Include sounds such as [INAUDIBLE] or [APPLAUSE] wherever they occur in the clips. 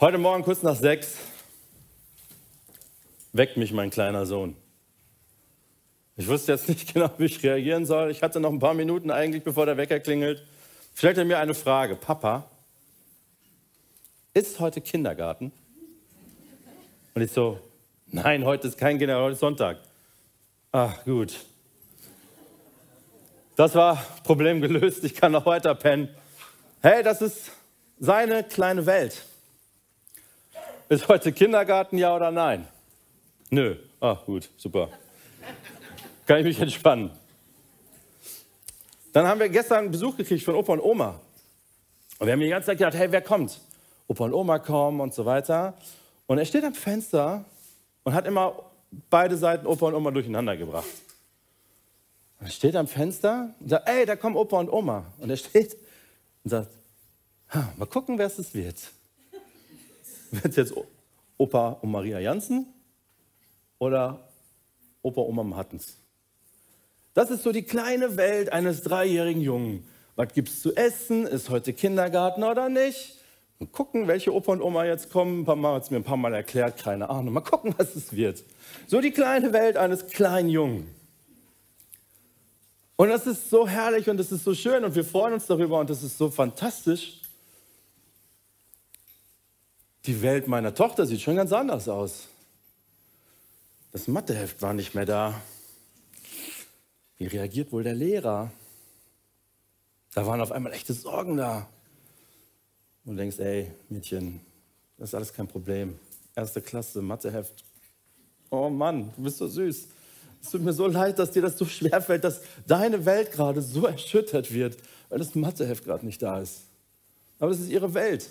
Heute Morgen kurz nach sechs weckt mich mein kleiner Sohn. Ich wusste jetzt nicht [LAUGHS] genau, wie ich reagieren soll. Ich hatte noch ein paar Minuten eigentlich, bevor der Wecker klingelt. Stellt er mir eine Frage. Papa, ist heute Kindergarten? Und ich so, nein, heute ist kein Kindergarten, heute ist Sonntag. Ach, gut. Das war Problem gelöst, ich kann noch weiter pennen. Hey, das ist seine kleine Welt. Ist heute Kindergarten, ja oder nein? Nö. Ah, gut, super. Kann ich mich entspannen. Dann haben wir gestern Besuch gekriegt von Opa und Oma. Und wir haben die ganze Zeit gedacht, hey, wer kommt? Opa und Oma kommen und so weiter. Und er steht am Fenster und hat immer beide Seiten Opa und Oma durcheinander gebracht. Er steht am Fenster und sagt, ey, da kommen Opa und Oma. Und er steht und sagt, mal gucken, wer es wird. Wird es jetzt Opa und Maria Jansen oder Opa und Oma Hattens? Das ist so die kleine Welt eines dreijährigen Jungen. Was gibt es zu essen? Ist heute Kindergarten oder nicht? Und gucken, welche Opa und Oma jetzt kommen. Ein paar Mal hat es mir ein paar Mal erklärt, keine Ahnung. Mal gucken, [LAUGHS] was es wird. So die kleine Welt eines kleinen Jungen. Und das ist so herrlich und das ist so schön und wir freuen uns darüber und das ist so fantastisch. Die Welt meiner Tochter sieht schon ganz anders aus. Das Matheheft war nicht mehr da. Wie reagiert wohl der Lehrer? Da waren auf einmal echte Sorgen da. Und denkst, ey, Mädchen, das ist alles kein Problem. Erste Klasse, Matheheft. Oh Mann, du bist so süß. Es tut mir so leid, dass dir das so schwer fällt, dass deine Welt gerade so erschüttert wird, weil das Matheheft gerade nicht da ist. Aber das ist ihre Welt.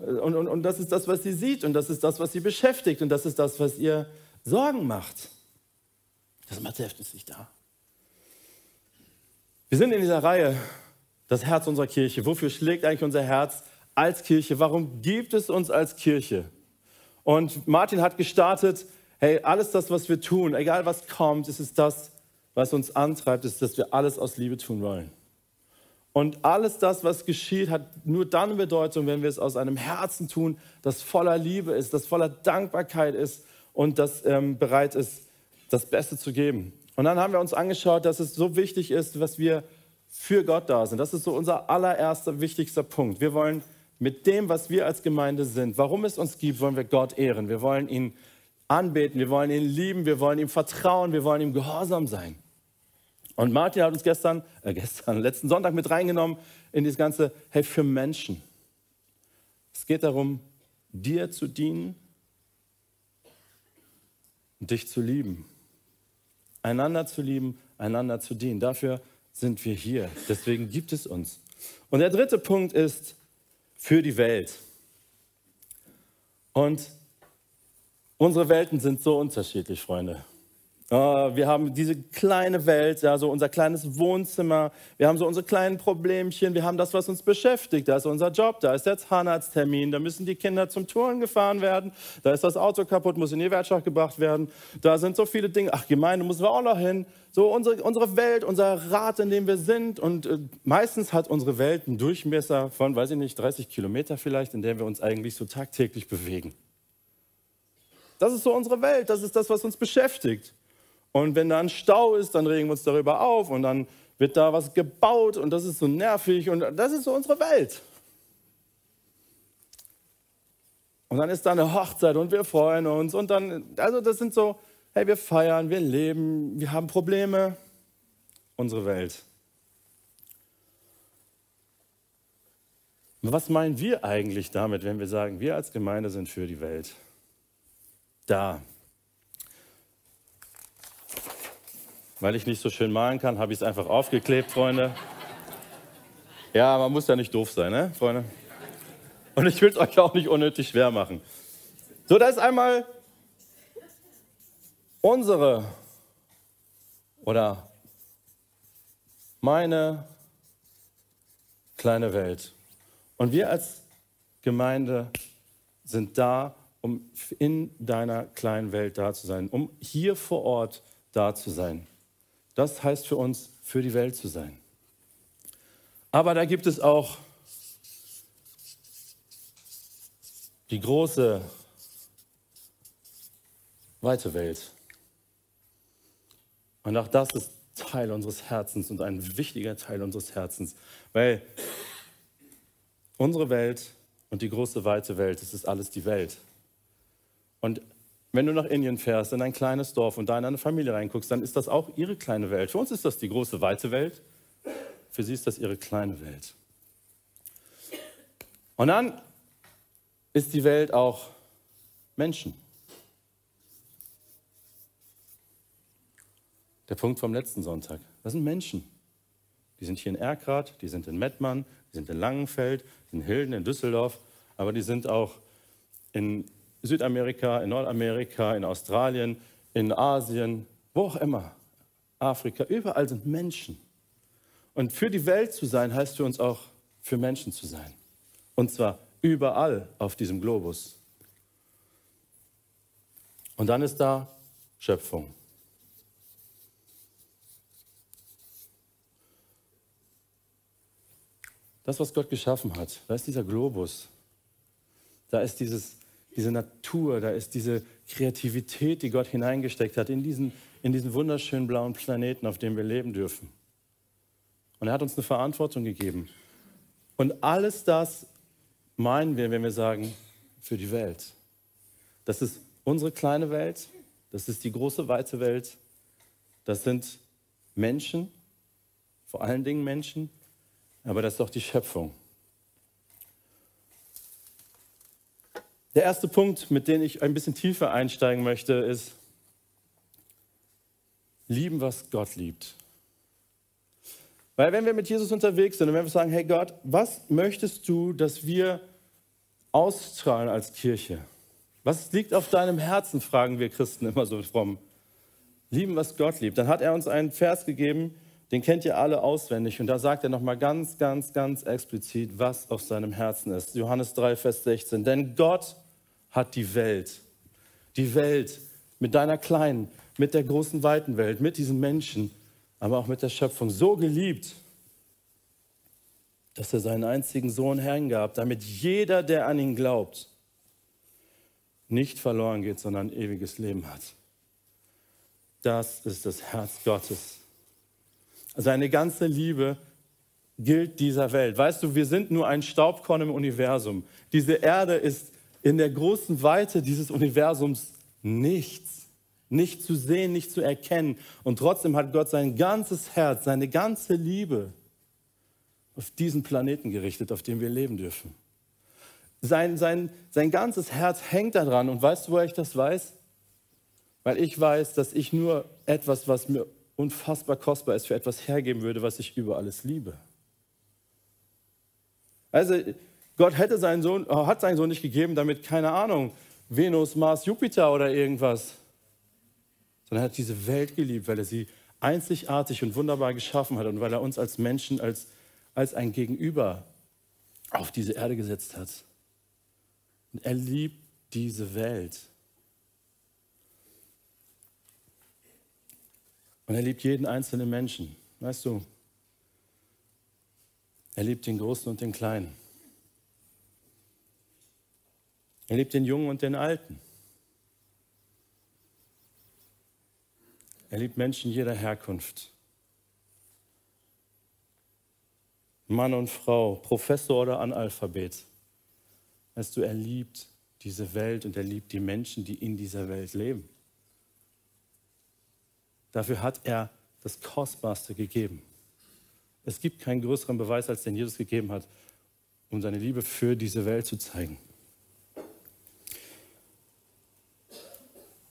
Und, und, und das ist das, was sie sieht. Und das ist das, was sie beschäftigt. Und das ist das, was ihr Sorgen macht. Das Matheheft ist nicht da. Wir sind in dieser Reihe, das Herz unserer Kirche. Wofür schlägt eigentlich unser Herz? als Kirche? Warum gibt es uns als Kirche? Und Martin hat gestartet, hey, alles das, was wir tun, egal was kommt, ist es das, was uns antreibt, ist, dass wir alles aus Liebe tun wollen. Und alles das, was geschieht, hat nur dann Bedeutung, wenn wir es aus einem Herzen tun, das voller Liebe ist, das voller Dankbarkeit ist und das ähm, bereit ist, das Beste zu geben. Und dann haben wir uns angeschaut, dass es so wichtig ist, was wir für Gott da sind. Das ist so unser allererster wichtigster Punkt. Wir wollen mit dem, was wir als Gemeinde sind, warum es uns gibt, wollen wir Gott ehren. Wir wollen ihn anbeten, wir wollen ihn lieben, wir wollen ihm vertrauen, wir wollen ihm gehorsam sein. Und Martin hat uns gestern, äh gestern, [LAUGHS] letzten Sonntag mit reingenommen in das ganze, hey, für Menschen. Es geht darum, dir zu dienen und dich zu lieben. Einander zu lieben, einander zu dienen. Dafür sind wir hier. Deswegen gibt es uns. Und der dritte Punkt ist, für die Welt. Und unsere Welten sind so unterschiedlich, Freunde. Ah, wir haben diese kleine Welt, ja, so unser kleines Wohnzimmer. Wir haben so unsere kleinen Problemchen. Wir haben das, was uns beschäftigt. Da ist unser Job, da ist der Zahnarzttermin, da müssen die Kinder zum Touren gefahren werden. Da ist das Auto kaputt, muss in die Werkstatt gebracht werden. Da sind so viele Dinge. Ach, Gemeinde müssen wir auch noch hin. So unsere, unsere Welt, unser Rad, in dem wir sind. Und äh, meistens hat unsere Welt einen Durchmesser von, weiß ich nicht, 30 Kilometer vielleicht, in dem wir uns eigentlich so tagtäglich bewegen. Das ist so unsere Welt. Das ist das, was uns beschäftigt. Und wenn da ein Stau ist, dann regen wir uns darüber auf und dann wird da was gebaut und das ist so nervig und das ist so unsere Welt. Und dann ist da eine Hochzeit und wir freuen uns und dann, also das sind so, hey, wir feiern, wir leben, wir haben Probleme, unsere Welt. Was meinen wir eigentlich damit, wenn wir sagen, wir als Gemeinde sind für die Welt? Da, Weil ich nicht so schön malen kann, habe ich es einfach aufgeklebt, Freunde. Ja, man muss ja nicht doof sein, ne, Freunde? Und ich will es euch auch nicht unnötig schwer machen. So, da ist einmal unsere oder meine kleine Welt. Und wir als Gemeinde sind da, um in deiner kleinen Welt da zu sein, um hier vor Ort da zu sein. Das heißt für uns, für die Welt zu sein. Aber da gibt es auch die große, weite Welt. Und auch das ist Teil unseres Herzens und ein wichtiger Teil unseres Herzens, weil unsere Welt und die große, weite Welt, das ist alles die Welt. Und wenn du nach Indien fährst, in ein kleines Dorf und da in eine Familie reinguckst, dann ist das auch ihre kleine Welt. Für uns ist das die große, weite Welt. Für sie ist das ihre kleine Welt. Und dann ist die Welt auch Menschen. Der Punkt vom letzten Sonntag. Das sind Menschen. Die sind hier in Erkrath, die sind in Mettmann, die sind in Langenfeld, in Hilden, in Düsseldorf, aber die sind auch in Südamerika, in Nordamerika, in Australien, in Asien, wo auch immer, Afrika, überall sind Menschen. Und für die Welt zu sein, heißt für uns auch für Menschen zu sein. Und zwar überall auf diesem Globus. Und dann ist da Schöpfung. Das, was Gott geschaffen hat, da ist dieser Globus. Da ist dieses, diese Natur, da ist diese Kreativität, die Gott hineingesteckt hat in diesen, in diesen wunderschönen blauen Planeten, auf dem wir leben dürfen. Und er hat uns eine Verantwortung gegeben. Und alles das meinen wir, wenn wir sagen, für die Welt. Das ist unsere kleine Welt, das ist die große, weite Welt, das sind Menschen, vor allen Dingen Menschen, aber das ist doch die Schöpfung. Der erste Punkt, mit dem ich ein bisschen tiefer einsteigen möchte, ist lieben, was Gott liebt. Weil wenn wir mit Jesus unterwegs sind und wenn wir sagen, hey Gott, was möchtest du, dass wir ausstrahlen als Kirche? Was liegt auf deinem Herzen, fragen wir Christen immer so fromm. Lieben, was Gott liebt. Dann hat er uns einen Vers gegeben, den kennt ihr alle auswendig. Und da sagt er nochmal ganz, ganz, ganz explizit, was auf seinem Herzen ist. Johannes 3, Vers 16. Denn Gott hat die Welt, die Welt mit deiner kleinen, mit der großen, weiten Welt, mit diesen Menschen, aber auch mit der Schöpfung so geliebt, dass er seinen einzigen Sohn hergab, damit jeder, der an ihn glaubt, nicht verloren geht, sondern ewiges Leben hat. Das ist das Herz Gottes. Seine ganze Liebe gilt dieser Welt. Weißt du, wir sind nur ein Staubkorn im Universum. Diese Erde ist in der großen Weite dieses Universums nichts. Nicht zu sehen, nicht zu erkennen. Und trotzdem hat Gott sein ganzes Herz, seine ganze Liebe auf diesen Planeten gerichtet, auf dem wir leben dürfen. Sein, sein, sein ganzes Herz hängt daran. Und weißt du, woher ich das weiß? Weil ich weiß, dass ich nur etwas, was mir unfassbar kostbar ist, für etwas hergeben würde, was ich über alles liebe. Also Gott hätte seinen Sohn, äh, hat seinen Sohn nicht gegeben, damit, keine Ahnung, Venus, Mars, Jupiter oder irgendwas, sondern er hat diese Welt geliebt, weil er sie einzigartig und wunderbar geschaffen hat und weil er uns als Menschen, als, als ein Gegenüber auf diese Erde gesetzt hat. Und er liebt diese Welt. Und er liebt jeden einzelnen Menschen. Weißt du, er liebt den Großen und den Kleinen. Er liebt den Jungen und den Alten. Er liebt Menschen jeder Herkunft. Mann und Frau, Professor oder Analphabet. Weißt du, er liebt diese Welt und er liebt die Menschen, die in dieser Welt leben. Dafür hat er das Kostbarste gegeben. Es gibt keinen größeren Beweis, als den Jesus gegeben hat, um seine Liebe für diese Welt zu zeigen.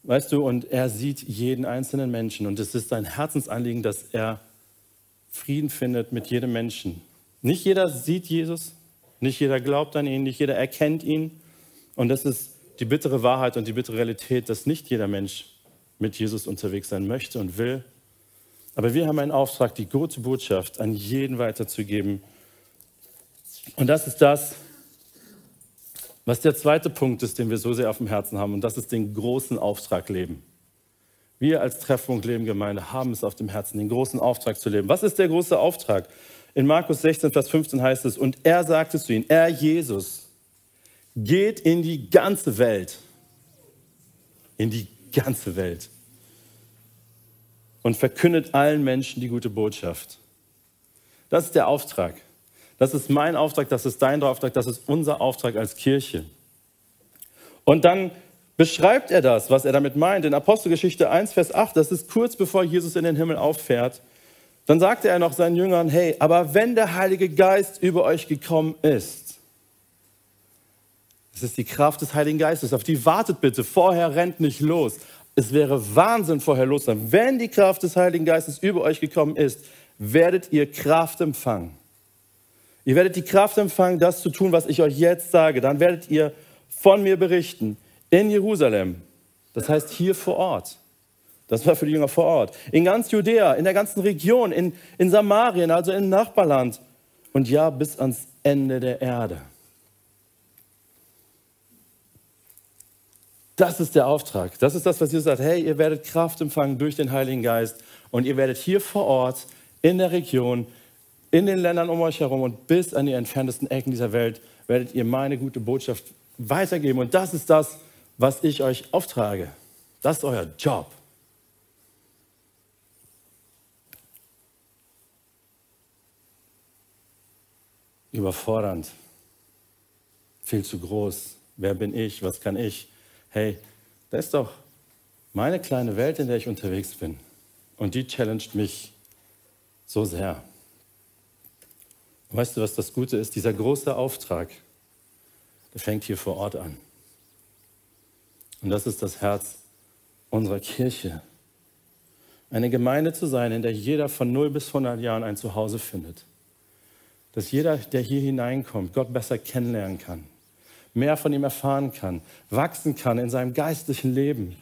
Weißt du, und er sieht jeden einzelnen Menschen und es ist sein Herzensanliegen, dass er Frieden findet mit jedem Menschen. Nicht jeder sieht Jesus, nicht jeder glaubt an ihn, nicht jeder erkennt ihn. Und das ist die bittere Wahrheit und die bittere Realität, dass nicht jeder Mensch mit Jesus unterwegs sein möchte und will. Aber wir haben einen Auftrag, die gute Botschaft an jeden weiterzugeben. Und das ist das, was der zweite Punkt ist, den wir so sehr auf dem Herzen haben. Und das ist den großen Auftrag leben. Wir als Treffpunkt Leben Gemeinde haben es auf dem Herzen, den großen Auftrag zu leben. Was ist der große Auftrag? In Markus 16, Vers 15 heißt es, und er sagte zu ihnen, er Jesus, geht in die ganze Welt. In die ganze Welt. Und verkündet allen Menschen die gute Botschaft. Das ist der Auftrag. Das ist mein Auftrag, das ist dein Auftrag, das ist unser Auftrag als Kirche. Und dann beschreibt er das, was er damit meint. In Apostelgeschichte 1, Vers 8, das ist kurz bevor Jesus in den Himmel auffährt. Dann sagte er noch seinen Jüngern, hey, aber wenn der Heilige Geist über euch gekommen ist, es ist die Kraft des Heiligen Geistes, auf die wartet bitte, vorher rennt nicht los. Es wäre Wahnsinn, vorher los sein. Wenn die Kraft des Heiligen Geistes über euch gekommen ist, werdet ihr Kraft empfangen. Ihr werdet die Kraft empfangen, das zu tun, was ich euch jetzt sage. Dann werdet ihr von mir berichten in Jerusalem. Das heißt hier vor Ort. Das war für die Jünger vor Ort. In ganz Judäa, in der ganzen Region, in, in Samarien, also im Nachbarland. Und ja, bis ans Ende der Erde. Das ist der Auftrag. Das ist das, was Jesus sagt. Hey, ihr werdet Kraft empfangen durch den Heiligen Geist und ihr werdet hier vor Ort in der Region in den Ländern um euch herum und bis an die entferntesten Ecken dieser Welt werdet ihr meine gute Botschaft weitergeben. Und das ist das, was ich euch auftrage. Das ist euer Job. Überfordernd. Viel zu groß. Wer bin ich? Was kann ich? Hey, das ist doch meine kleine Welt, in der ich unterwegs bin. Und die challenged mich so sehr. Weißt du, was das Gute ist? Dieser große Auftrag, der fängt hier vor Ort an. Und das ist das Herz unserer Kirche. Eine Gemeinde zu sein, in der jeder von 0 bis 100 Jahren ein Zuhause findet. Dass jeder, der hier hineinkommt, Gott besser kennenlernen kann mehr von ihm erfahren kann, wachsen kann in seinem geistlichen Leben,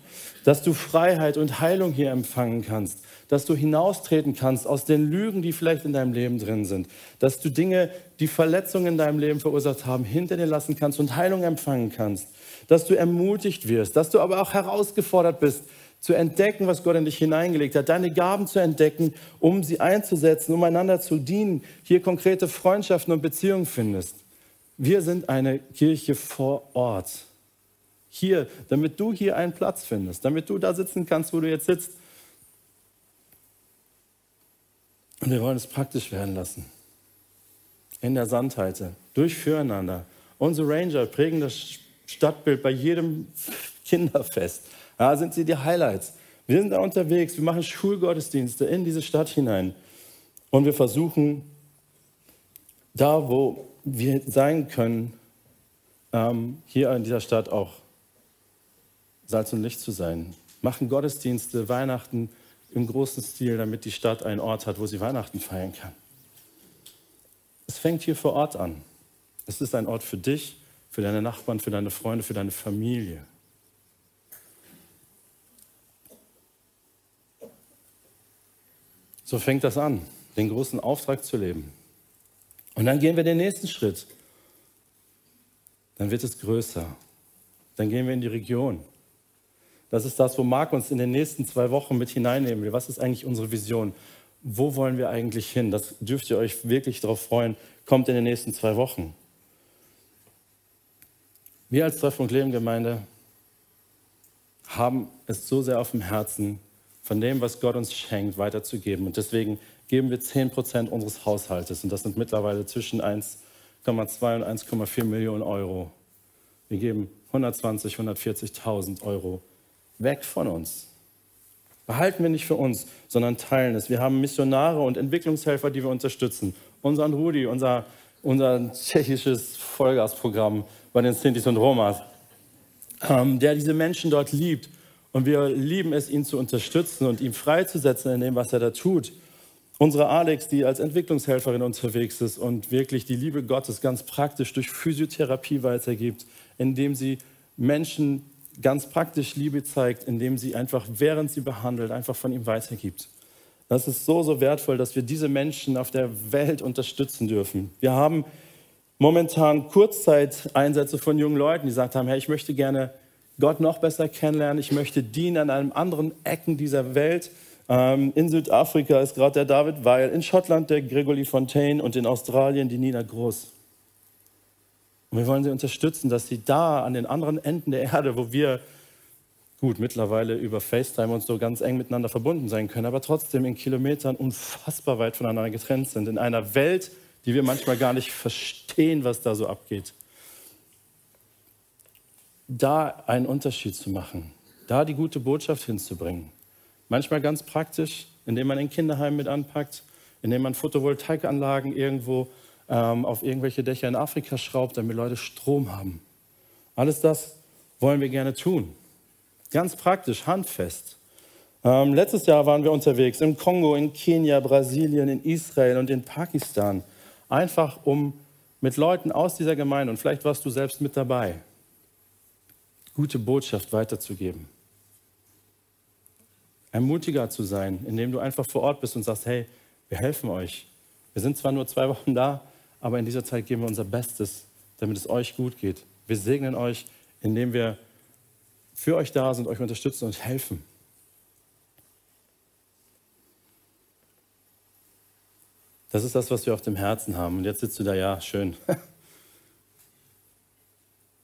dass du Freiheit und Heilung hier empfangen kannst, dass du hinaustreten kannst aus den Lügen, die vielleicht in deinem Leben drin sind, dass du Dinge, die Verletzungen in deinem Leben verursacht haben, hinter dir lassen kannst und Heilung empfangen kannst, dass du ermutigt wirst, dass du aber auch herausgefordert bist, zu entdecken, was Gott in dich hineingelegt hat, deine Gaben zu entdecken, um sie einzusetzen, um einander zu dienen, hier konkrete Freundschaften und Beziehungen findest. Wir sind eine Kirche vor Ort. Hier, damit du hier einen Platz findest, damit du da sitzen kannst, wo du jetzt sitzt. Und wir wollen es praktisch werden lassen. In der Sandheite, durch Füreinander. Unsere Ranger prägen das Stadtbild bei jedem Kinderfest. Da sind sie die Highlights. Wir sind da unterwegs, wir machen Schulgottesdienste in diese Stadt hinein. Und wir versuchen, da wo wir sein können, ähm, hier in dieser Stadt auch Salz und Licht zu sein. Machen Gottesdienste, Weihnachten im großen Stil, damit die Stadt einen Ort hat, wo sie Weihnachten feiern kann. Es fängt hier vor Ort an. Es ist ein Ort für dich, für deine Nachbarn, für deine Freunde, für deine Familie. So fängt das an, den großen Auftrag zu leben. Und dann gehen wir den nächsten Schritt. Dann wird es größer. Dann gehen wir in die Region. Das ist das, wo Marc uns in den nächsten zwei Wochen mit hineinnehmen will. Was ist eigentlich unsere Vision? Wo wollen wir eigentlich hin? Das dürft ihr euch wirklich darauf freuen. Kommt in den nächsten zwei Wochen. Wir als Treff- und Leben haben es so sehr auf dem Herzen, von dem, was Gott uns schenkt, weiterzugeben. Und deswegen geben wir 10 Prozent unseres Haushaltes. Und das sind mittlerweile zwischen 1,2 und 1,4 Millionen Euro. Wir geben 120, 140.000 Euro weg von uns. Behalten wir nicht für uns, sondern teilen es. Wir haben Missionare und Entwicklungshelfer, die wir unterstützen. Unseren Rudi, unser, unser tschechisches Vollgasprogramm bei den Sintis und Romas, ähm, der diese Menschen dort liebt. Und wir lieben es, ihn zu unterstützen und ihn freizusetzen in dem, was er da tut. Unsere Alex, die als Entwicklungshelferin unterwegs ist und wirklich die Liebe Gottes ganz praktisch durch Physiotherapie weitergibt, indem sie Menschen ganz praktisch Liebe zeigt, indem sie einfach, während sie behandelt, einfach von ihm weitergibt. Das ist so, so wertvoll, dass wir diese Menschen auf der Welt unterstützen dürfen. Wir haben momentan Kurzzeiteinsätze von jungen Leuten, die gesagt haben, hey, ich möchte gerne Gott noch besser kennenlernen, ich möchte dienen an einem anderen Ecken dieser Welt ähm, in Südafrika ist gerade der David Weil, in Schottland der Gregory Fontaine und in Australien die Nina Groß. Und wir wollen sie unterstützen, dass sie da an den anderen Enden der Erde, wo wir gut mittlerweile über FaceTime und so ganz eng miteinander verbunden sein können, aber trotzdem in Kilometern unfassbar weit voneinander getrennt sind, in einer Welt, die wir manchmal gar nicht verstehen, was da so abgeht. Da einen Unterschied zu machen, da die gute Botschaft hinzubringen. Manchmal ganz praktisch, indem man ein Kinderheim mit anpackt, indem man Photovoltaikanlagen irgendwo ähm, auf irgendwelche Dächer in Afrika schraubt, damit Leute Strom haben. Alles das wollen wir gerne tun. Ganz praktisch, handfest. Ähm, letztes Jahr waren wir unterwegs im Kongo, in Kenia, Brasilien, in Israel und in Pakistan. Einfach um mit Leuten aus dieser Gemeinde, und vielleicht warst du selbst mit dabei, gute Botschaft weiterzugeben. Ermutiger zu sein, indem du einfach vor Ort bist und sagst, hey, wir helfen euch. Wir sind zwar nur zwei [LAUGHS] Wochen da, aber in dieser Zeit geben wir unser Bestes, damit es euch gut geht. Wir segnen euch, indem wir für euch da sind, euch unterstützen und helfen. Das ist das, was wir auf dem Herzen haben. Und jetzt sitzt du da, ja, schön. [LAUGHS]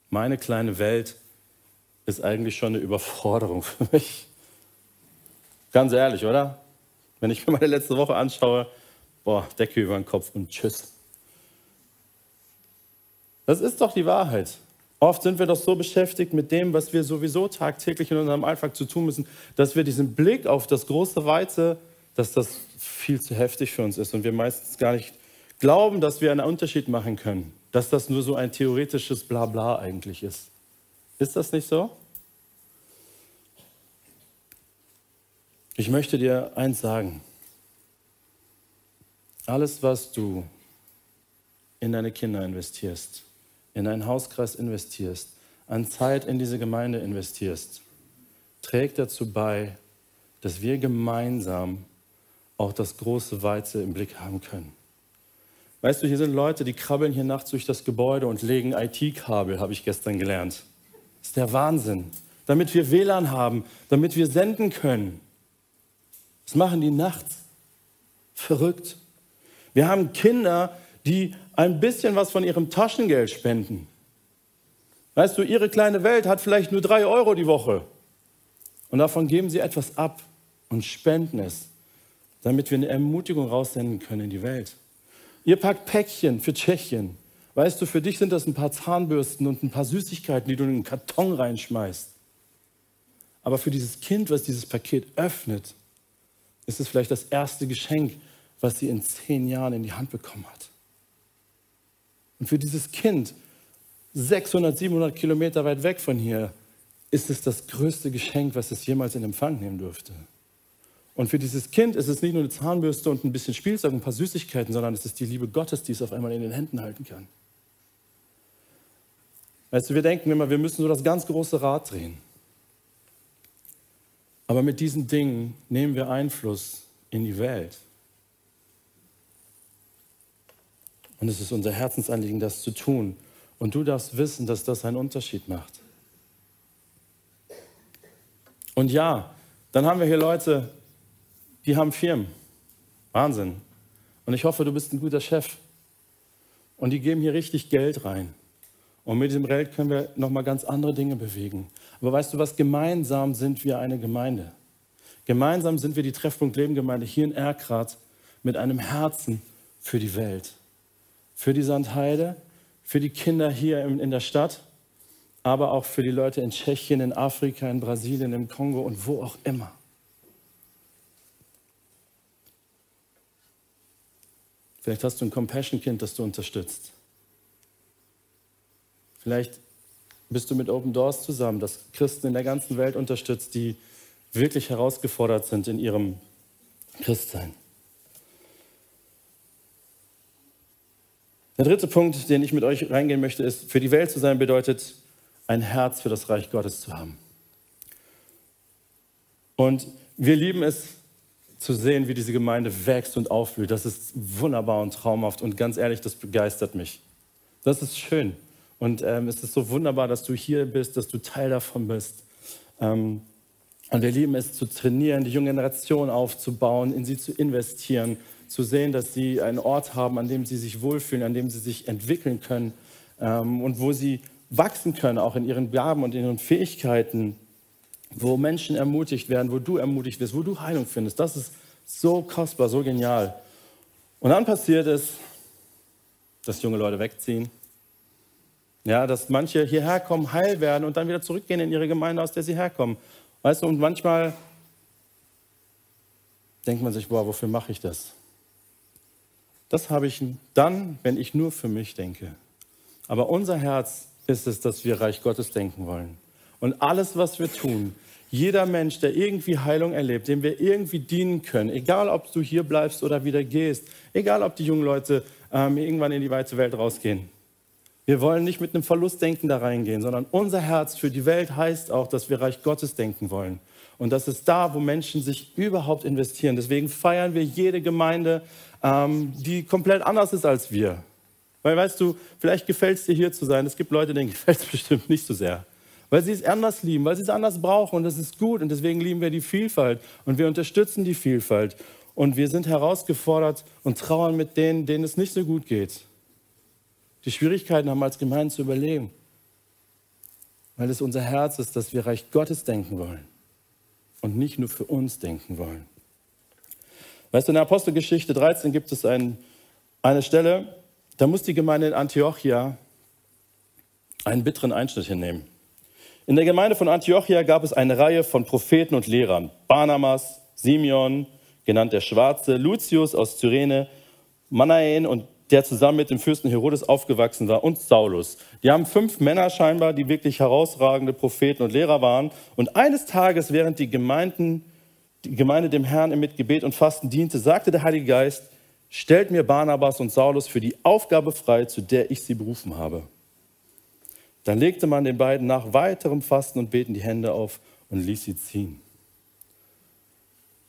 Meine kleine Welt ist eigentlich schon eine Überforderung [LAUGHS] für mich. Ganz ehrlich, oder? Wenn ich mir meine letzte Woche anschaue, boah, Decke über den Kopf und tschüss. Das ist doch die Wahrheit. Oft sind wir doch so beschäftigt mit dem, was wir sowieso tagtäglich in unserem Alltag zu tun müssen, dass wir diesen Blick auf das große Weite, dass das viel zu heftig für uns ist und wir meistens gar nicht glauben, dass wir einen Unterschied machen können, dass das nur so ein theoretisches Blabla eigentlich ist. Ist das nicht so? Ich möchte dir eins sagen. Alles, was du in deine Kinder investierst, in einen Hauskreis investierst, an Zeit in diese Gemeinde investierst, trägt dazu bei, dass wir gemeinsam auch das große Weite im Blick haben können. Weißt du, hier sind Leute, die krabbeln hier nachts durch das Gebäude und legen IT-Kabel, habe ich gestern gelernt. Das ist der Wahnsinn. Damit wir WLAN haben, damit wir senden können. Das machen die nachts. Verrückt. Wir haben Kinder, die ein bisschen was von ihrem Taschengeld spenden. Weißt du, ihre kleine Welt hat vielleicht nur drei Euro die Woche. Und davon geben sie etwas ab und spenden es, damit wir eine Ermutigung raussenden können in die Welt. Ihr packt Päckchen für Tschechien. Weißt du, für dich sind das ein paar Zahnbürsten und ein paar Süßigkeiten, die du in einen Karton reinschmeißt. Aber für dieses Kind, was dieses Paket öffnet, ist es vielleicht das erste Geschenk, was sie in zehn Jahren in die Hand bekommen hat. Und für dieses Kind, 600, 700 Kilometer weit weg von hier, ist es das größte Geschenk, was es jemals in Empfang nehmen durfte. Und für dieses Kind ist es nicht nur eine Zahnbürste und ein bisschen Spielzeug und ein paar Süßigkeiten, sondern es ist die Liebe Gottes, die es auf einmal in den Händen halten kann. Weißt du, wir denken immer, wir müssen so das ganz große Rad drehen. Aber mit diesen Dingen nehmen wir Einfluss in die Welt. Und es ist unser Herzensanliegen, das zu tun. Und du darfst wissen, dass das einen Unterschied macht. Und ja, dann haben wir hier Leute, die haben Firmen. Wahnsinn. Und ich hoffe, du bist ein guter Chef. Und die geben hier richtig Geld rein. Und mit diesem Geld können wir nochmal ganz andere Dinge bewegen. Aber weißt du was? Gemeinsam sind wir eine Gemeinde. Gemeinsam sind wir die Treffpunkt Leben Gemeinde hier in Erkrath mit einem Herzen für die Welt für die Sandheide, für die Kinder hier in der Stadt, aber auch für die Leute in Tschechien, in Afrika, in Brasilien, im Kongo und wo auch immer. Vielleicht hast du ein Compassion-Kind, das du unterstützt. Vielleicht bist du mit Open Doors zusammen, das Christen in der ganzen Welt unterstützt, die wirklich herausgefordert sind in ihrem Christsein. Der dritte Punkt, den ich mit euch reingehen möchte, ist, für die Welt zu sein bedeutet, ein Herz für das Reich Gottes zu haben. Und wir lieben es zu sehen, wie diese Gemeinde wächst und aufblüht. Das ist wunderbar und traumhaft und ganz ehrlich, das begeistert mich. Das ist schön. Und ähm, es ist so wunderbar, dass du hier bist, dass du Teil davon bist. Ähm, und wir lieben es zu trainieren, die junge Generation aufzubauen, in sie zu investieren zu sehen, dass sie einen Ort haben, an dem sie sich wohlfühlen, an dem sie sich entwickeln können, ähm, und wo sie wachsen können, auch in ihren Gaben und in ihren Fähigkeiten, wo Menschen ermutigt werden, wo du ermutigt wirst, wo du Heilung findest. Das ist so kostbar, so genial. Und dann passiert es, dass junge Leute wegziehen. Ja, dass manche hierher kommen, heil werden und dann wieder zurückgehen in ihre Gemeinde, aus der sie herkommen. Weißt du, und manchmal denkt man sich, boah, wofür mache ich das? Das habe ich dann, wenn ich nur für mich denke. Aber unser Herz ist es, dass wir Reich Gottes denken wollen. Und alles, was wir tun, jeder Mensch, der irgendwie Heilung erlebt, dem wir irgendwie dienen können, egal ob du hier bleibst oder wieder gehst, egal ob die jungen Leute ähm, irgendwann in die weite Welt rausgehen. Wir wollen nicht mit einem Verlustdenken da reingehen, sondern unser Herz für die Welt heißt auch, dass wir Reich Gottes denken wollen. Und das ist da, wo Menschen sich überhaupt investieren. Deswegen feiern wir jede Gemeinde, ähm, die komplett anders ist als wir. Weil weißt du, vielleicht gefällt es dir hier zu sein. Es gibt Leute, denen [LAUGHS] gefällt es bestimmt nicht so sehr weil sie es anders lieben, weil sie es anders brauchen und das ist gut und deswegen lieben wir die Vielfalt und wir unterstützen die Vielfalt und wir sind herausgefordert und trauern mit denen, denen es nicht so gut geht. Die Schwierigkeiten haben als Gemeinde zu überleben, weil es unser Herz ist, dass wir Reich Gottes denken wollen und nicht nur für uns denken wollen. Weißt du, in der Apostelgeschichte 13 gibt es ein, eine Stelle, da muss die Gemeinde in Antiochia einen bitteren Einschnitt hinnehmen. In der Gemeinde von Antiochia gab es eine Reihe von Propheten und Lehrern. Barnabas, Simeon, genannt der Schwarze, Lucius aus Cyrene, Manaen und der zusammen mit dem Fürsten Herodes aufgewachsen war, und Saulus. Die haben fünf Männer scheinbar, die wirklich herausragende Propheten und Lehrer waren. Und eines Tages, während die, Gemeinden, die Gemeinde dem Herrn mit Gebet und Fasten diente, sagte der Heilige Geist, stellt mir Barnabas und Saulus für die Aufgabe frei, zu der ich sie berufen habe. Dann legte man den beiden nach weiterem Fasten und Beten die Hände auf und ließ sie ziehen.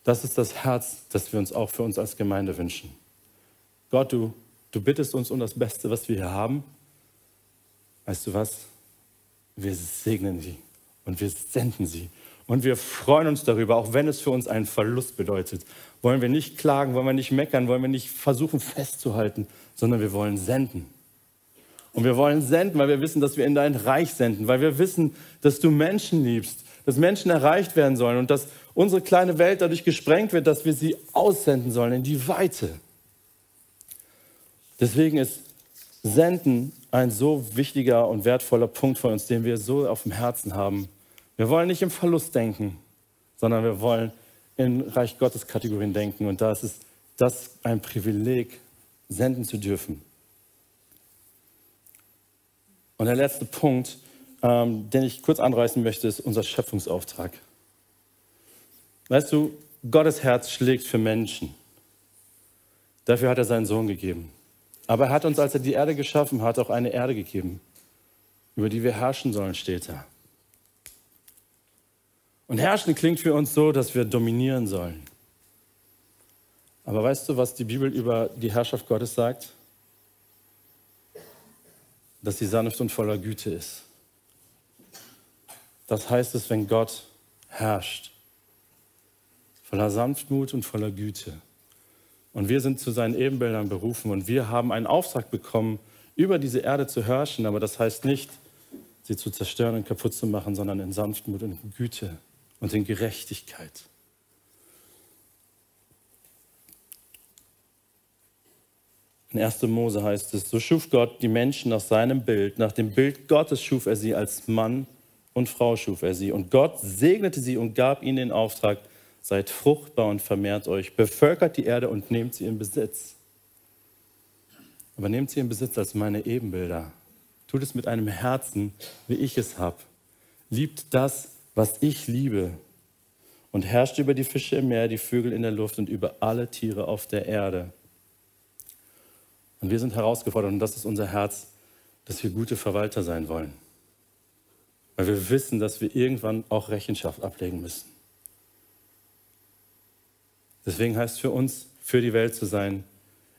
Das ist das Herz, das wir uns auch für uns als Gemeinde wünschen. Gott, du, du bittest uns um das Beste, was wir hier haben. Weißt du was? Wir segnen sie und wir senden sie. Und wir freuen uns darüber, auch wenn es für uns einen Verlust bedeutet. Wollen wir nicht klagen, wollen wir nicht meckern, wollen wir nicht versuchen festzuhalten, sondern wir wollen senden. Und wir wollen senden, weil wir wissen, dass wir in dein Reich senden, weil wir wissen, dass du Menschen liebst, dass Menschen erreicht werden sollen und dass unsere kleine Welt dadurch gesprengt wird, dass wir sie aussenden sollen in die Weite. Deswegen ist Senden ein so wichtiger und wertvoller Punkt für uns, den wir so auf dem Herzen haben. Wir wollen nicht im Verlust denken, sondern wir wollen in Reich Gottes Kategorien denken. Und da ist es das ein Privileg, senden zu dürfen. Und der letzte Punkt, ähm, den ich kurz anreißen möchte, ist unser Schöpfungsauftrag. Weißt du, Gottes Herz schlägt für Menschen. Dafür hat er seinen Sohn gegeben. Aber er hat uns, als er die Erde geschaffen hat, auch eine Erde gegeben, über die wir herrschen sollen, steht da. Und herrschen klingt für uns so, dass wir dominieren sollen. Aber weißt du, was die Bibel über die Herrschaft Gottes sagt? dass sie sanft und voller Güte ist. Das heißt es, wenn Gott herrscht, voller Sanftmut und voller Güte. Und wir sind zu seinen Ebenbildern berufen und wir haben einen Auftrag bekommen, über diese Erde zu herrschen, aber das heißt nicht, sie zu zerstören und kaputt zu machen, sondern in Sanftmut und in Güte und in Gerechtigkeit. In 1. Mose heißt es, so schuf Gott die Menschen nach seinem Bild, nach dem Bild Gottes schuf er sie als Mann und Frau schuf er sie. Und Gott segnete sie und gab ihnen den Auftrag, seid fruchtbar und vermehrt euch, bevölkert die Erde und nehmt sie in Besitz. Aber nehmt sie in Besitz als meine Ebenbilder. Tut es mit einem Herzen, wie ich es habe. Liebt das, was ich liebe. Und herrscht über die Fische im Meer, die Vögel in der Luft und über alle Tiere auf der Erde. Und wir sind herausgefordert, und das ist unser Herz, dass wir gute Verwalter sein wollen. Weil wir wissen, dass wir irgendwann auch Rechenschaft ablegen müssen. Deswegen heißt für uns, für die Welt zu sein,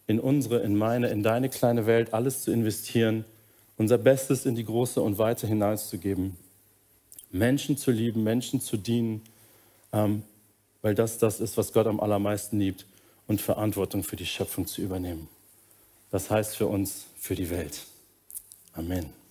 in unsere, in meine, in deine kleine Welt alles zu investieren, unser Bestes in die große und weite hinauszugeben, Menschen zu lieben, Menschen zu dienen, ähm, weil das das ist, was Gott am allermeisten liebt und Verantwortung für die Schöpfung zu übernehmen. Das heißt für uns, für die Welt. Amen.